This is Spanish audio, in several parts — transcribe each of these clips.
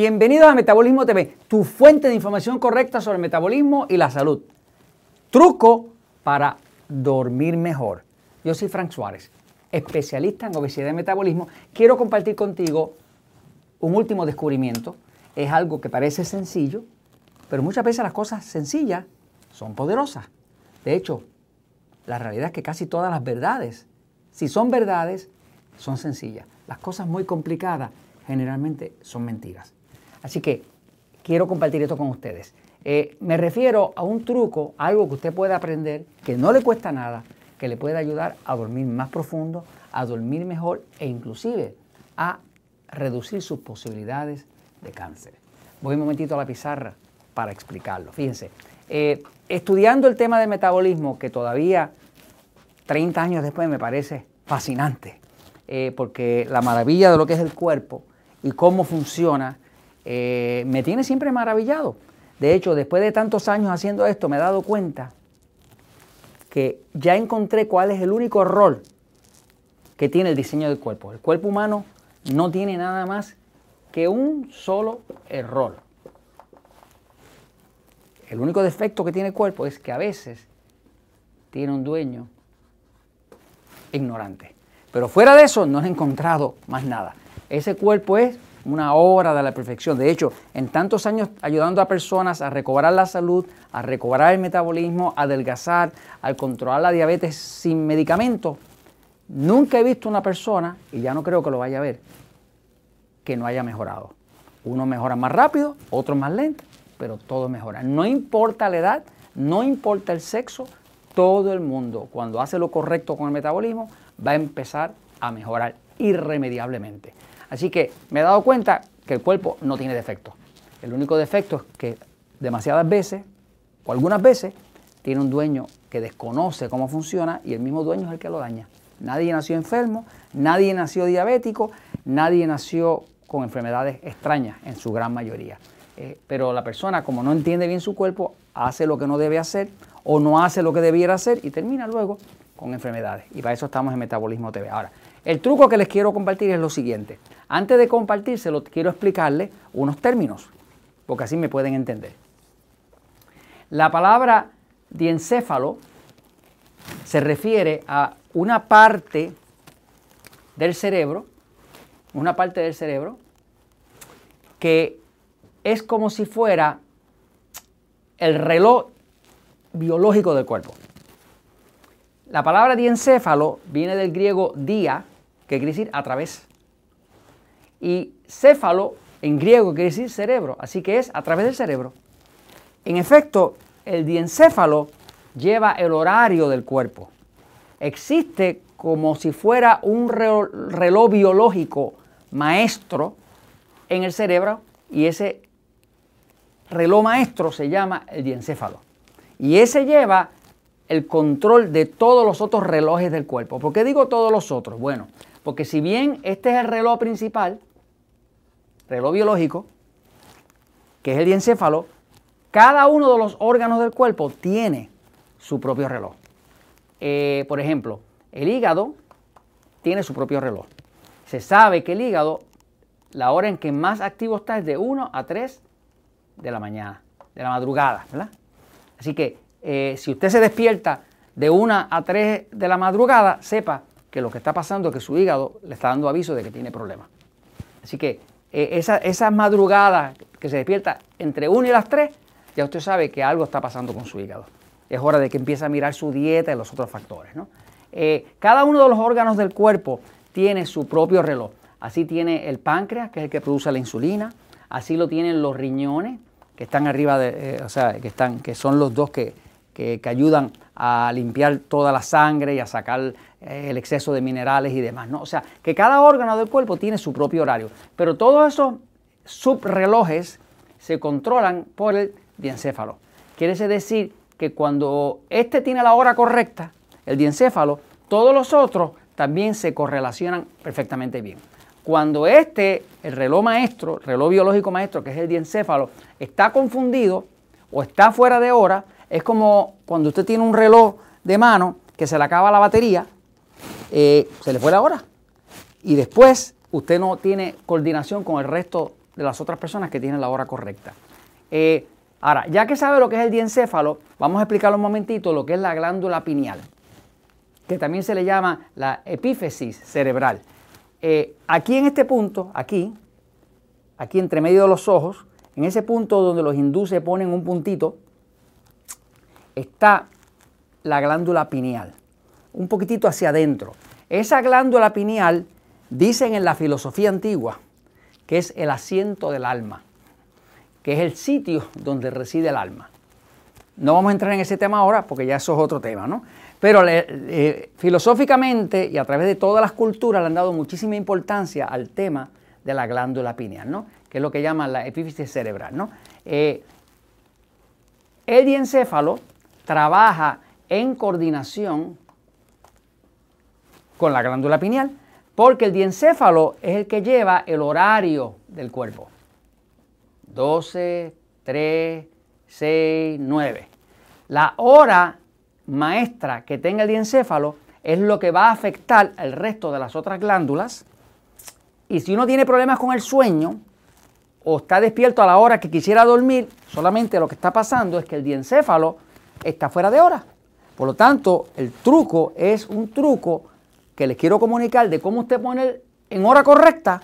Bienvenidos a Metabolismo TV, tu fuente de información correcta sobre el metabolismo y la salud. Truco para dormir mejor. Yo soy Frank Suárez, especialista en obesidad y metabolismo. Quiero compartir contigo un último descubrimiento. Es algo que parece sencillo, pero muchas veces las cosas sencillas son poderosas. De hecho, la realidad es que casi todas las verdades, si son verdades, son sencillas. Las cosas muy complicadas generalmente son mentiras. Así que quiero compartir esto con ustedes. Eh, me refiero a un truco, algo que usted puede aprender, que no le cuesta nada, que le puede ayudar a dormir más profundo, a dormir mejor e inclusive a reducir sus posibilidades de cáncer. Voy un momentito a la pizarra para explicarlo. Fíjense, eh, estudiando el tema del metabolismo, que todavía 30 años después me parece fascinante, eh, porque la maravilla de lo que es el cuerpo y cómo funciona eh, me tiene siempre maravillado. De hecho, después de tantos años haciendo esto, me he dado cuenta que ya encontré cuál es el único error que tiene el diseño del cuerpo. El cuerpo humano no tiene nada más que un solo error. El único defecto que tiene el cuerpo es que a veces tiene un dueño ignorante. Pero fuera de eso no he encontrado más nada. Ese cuerpo es una obra de la perfección. De hecho, en tantos años ayudando a personas a recobrar la salud, a recobrar el metabolismo, a adelgazar, a controlar la diabetes sin medicamentos, nunca he visto una persona, y ya no creo que lo vaya a ver, que no haya mejorado. Uno mejora más rápido, otro más lento, pero todo mejora. No importa la edad, no importa el sexo, todo el mundo, cuando hace lo correcto con el metabolismo, va a empezar a mejorar irremediablemente. Así que me he dado cuenta que el cuerpo no tiene defecto. El único defecto es que demasiadas veces, o algunas veces, tiene un dueño que desconoce cómo funciona y el mismo dueño es el que lo daña. Nadie nació enfermo, nadie nació diabético, nadie nació con enfermedades extrañas en su gran mayoría. Eh, pero la persona, como no entiende bien su cuerpo, hace lo que no debe hacer o no hace lo que debiera hacer y termina luego con enfermedades. Y para eso estamos en Metabolismo TV. Ahora, el truco que les quiero compartir es lo siguiente. Antes de compartírselo, quiero explicarles unos términos, porque así me pueden entender. La palabra diencéfalo se refiere a una parte del cerebro, una parte del cerebro que es como si fuera el reloj biológico del cuerpo. La palabra diencéfalo viene del griego dia, que quiere decir a través. Y céfalo en griego quiere decir cerebro, así que es a través del cerebro. En efecto, el diencéfalo lleva el horario del cuerpo. Existe como si fuera un reloj biológico maestro en el cerebro y ese reloj maestro se llama el diencéfalo. Y ese lleva el control de todos los otros relojes del cuerpo. ¿Por qué digo todos los otros? Bueno, porque si bien este es el reloj principal, reloj biológico, que es el diencéfalo, cada uno de los órganos del cuerpo tiene su propio reloj. Eh, por ejemplo, el hígado tiene su propio reloj. Se sabe que el hígado, la hora en que más activo está es de 1 a 3 de la mañana, de la madrugada, ¿verdad? Así que eh, si usted se despierta de 1 a 3 de la madrugada, sepa que lo que está pasando es que su hígado le está dando aviso de que tiene problemas. Así que eh, esa, esas madrugadas que se despierta entre 1 y las 3, ya usted sabe que algo está pasando con su hígado. Es hora de que empiece a mirar su dieta y los otros factores. Eh, cada uno de los órganos del cuerpo tiene su propio reloj. Así tiene el páncreas, que es el que produce la insulina. Así lo tienen los riñones, que están arriba de, eh, o sea, que, están, que son los dos que, que, ayudan a limpiar toda la sangre y a sacar el exceso de minerales y demás. ¿no? O sea, que cada órgano del cuerpo tiene su propio horario, pero todos esos subrelojes se controlan por el diencéfalo. Quiere decir que cuando este tiene la hora correcta, el diencéfalo, todos los otros también se correlacionan perfectamente bien. Cuando este, el reloj maestro, reloj biológico maestro, que es el diencéfalo, está confundido o está fuera de hora, es como cuando usted tiene un reloj de mano que se le acaba la batería eh, se le fue la hora. Y después usted no tiene coordinación con el resto de las otras personas que tienen la hora correcta. Eh, ahora, ya que sabe lo que es el diencéfalo, vamos a explicar un momentito lo que es la glándula pineal, que también se le llama la epífisis cerebral. Eh, aquí en este punto, aquí, aquí entre medio de los ojos, en ese punto donde los hindúes ponen un puntito, está la glándula pineal, un poquitito hacia adentro. Esa glándula pineal, dicen en la filosofía antigua, que es el asiento del alma, que es el sitio donde reside el alma. No vamos a entrar en ese tema ahora porque ya eso es otro tema, ¿no? Pero filosóficamente y a través de todas las culturas le han dado muchísima importancia al tema de la glándula pineal, ¿no? Que es lo que llaman la epífisis cerebral, ¿no? Eh, el diencéfalo trabaja en coordinación con la glándula pineal, porque el diencéfalo es el que lleva el horario del cuerpo. 12, 3, 6, 9. La hora maestra que tenga el diencéfalo es lo que va a afectar el resto de las otras glándulas. Y si uno tiene problemas con el sueño o está despierto a la hora que quisiera dormir, solamente lo que está pasando es que el diencéfalo está fuera de hora. Por lo tanto, el truco es un truco que les quiero comunicar de cómo usted pone en hora correcta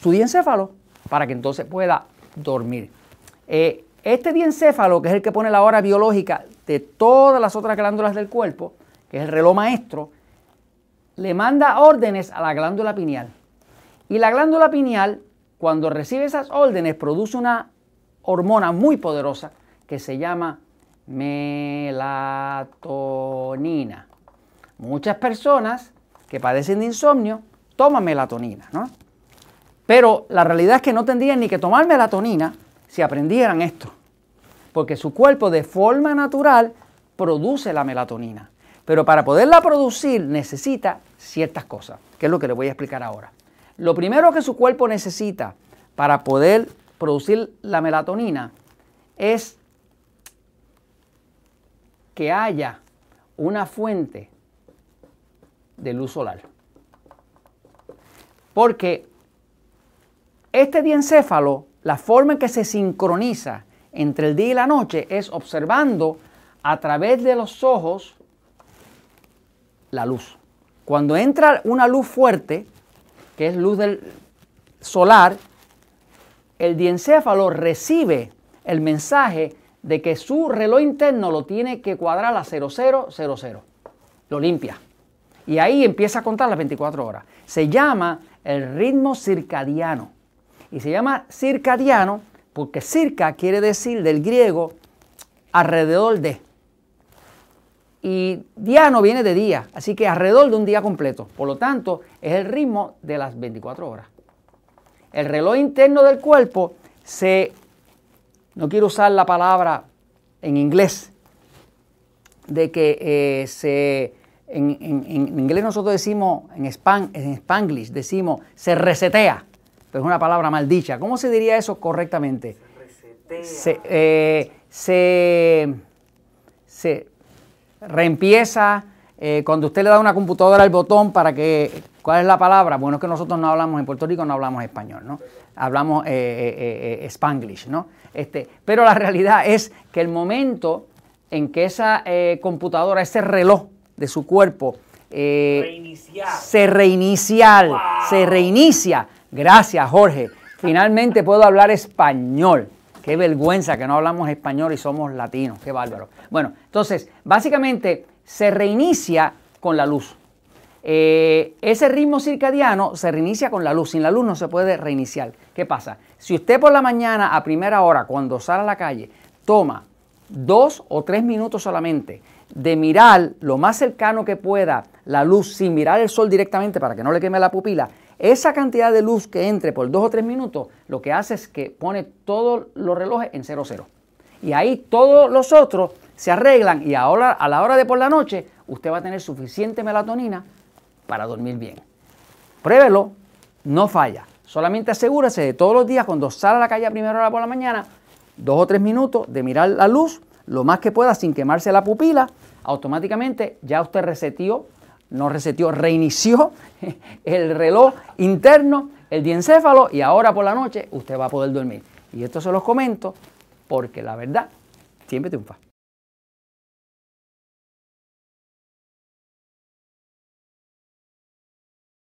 su diencéfalo para que entonces pueda dormir. Eh, este diencéfalo, que es el que pone la hora biológica de todas las otras glándulas del cuerpo, que es el reloj maestro, le manda órdenes a la glándula pineal. Y la glándula pineal, cuando recibe esas órdenes, produce una hormona muy poderosa que se llama melatonina. Muchas personas que padecen de insomnio toman melatonina, ¿no? Pero la realidad es que no tendrían ni que tomar melatonina si aprendieran esto, porque su cuerpo de forma natural produce la melatonina. Pero para poderla producir necesita ciertas cosas, que es lo que les voy a explicar ahora. Lo primero que su cuerpo necesita para poder producir la melatonina es que haya una fuente de luz solar. Porque este diencéfalo, la forma en que se sincroniza entre el día y la noche es observando a través de los ojos la luz. Cuando entra una luz fuerte, que es luz del solar, el diencéfalo recibe el mensaje de que su reloj interno lo tiene que cuadrar a 0000. Lo limpia. Y ahí empieza a contar las 24 horas. Se llama el ritmo circadiano. Y se llama circadiano porque circa quiere decir del griego alrededor de. Y diano viene de día, así que alrededor de un día completo. Por lo tanto, es el ritmo de las 24 horas. El reloj interno del cuerpo se no quiero usar la palabra en inglés, de que eh, se, en, inglés nosotros decimos, en, span, en spanglish decimos, se resetea, pero es una palabra maldicha. ¿Cómo se diría eso correctamente? Se resetea. Eh, se, se, reempieza, eh, cuando usted le da una computadora al botón para que, ¿cuál es la palabra? Bueno, es que nosotros no hablamos en Puerto Rico, no hablamos español, ¿no? Hablamos spanglish, ¿no? Este, pero la realidad es que el momento en que esa eh, computadora, ese reloj de su cuerpo eh, se reinicia, se reinicia. Gracias, Jorge. Finalmente puedo hablar español. Qué vergüenza que no hablamos español y somos latinos. Qué bárbaro. Bueno, entonces, básicamente se reinicia con la luz. Eh, ese ritmo circadiano se reinicia con la luz. Sin la luz no se puede reiniciar. ¿Qué pasa? Si usted por la mañana a primera hora, cuando sale a la calle, toma dos o tres minutos solamente de mirar lo más cercano que pueda la luz sin mirar el sol directamente para que no le queme la pupila, esa cantidad de luz que entre por dos o tres minutos lo que hace es que pone todos los relojes en cero cero. Y ahí todos los otros se arreglan y ahora a la hora de por la noche usted va a tener suficiente melatonina para dormir bien. Pruébelo, no falla. Solamente asegúrese de todos los días cuando sale a la calle a primera hora por la mañana, dos o tres minutos de mirar la luz lo más que pueda sin quemarse la pupila, automáticamente ya usted resetió, no resetió, reinició el reloj interno, el diencéfalo y ahora por la noche usted va a poder dormir. Y esto se los comento porque la verdad siempre triunfa.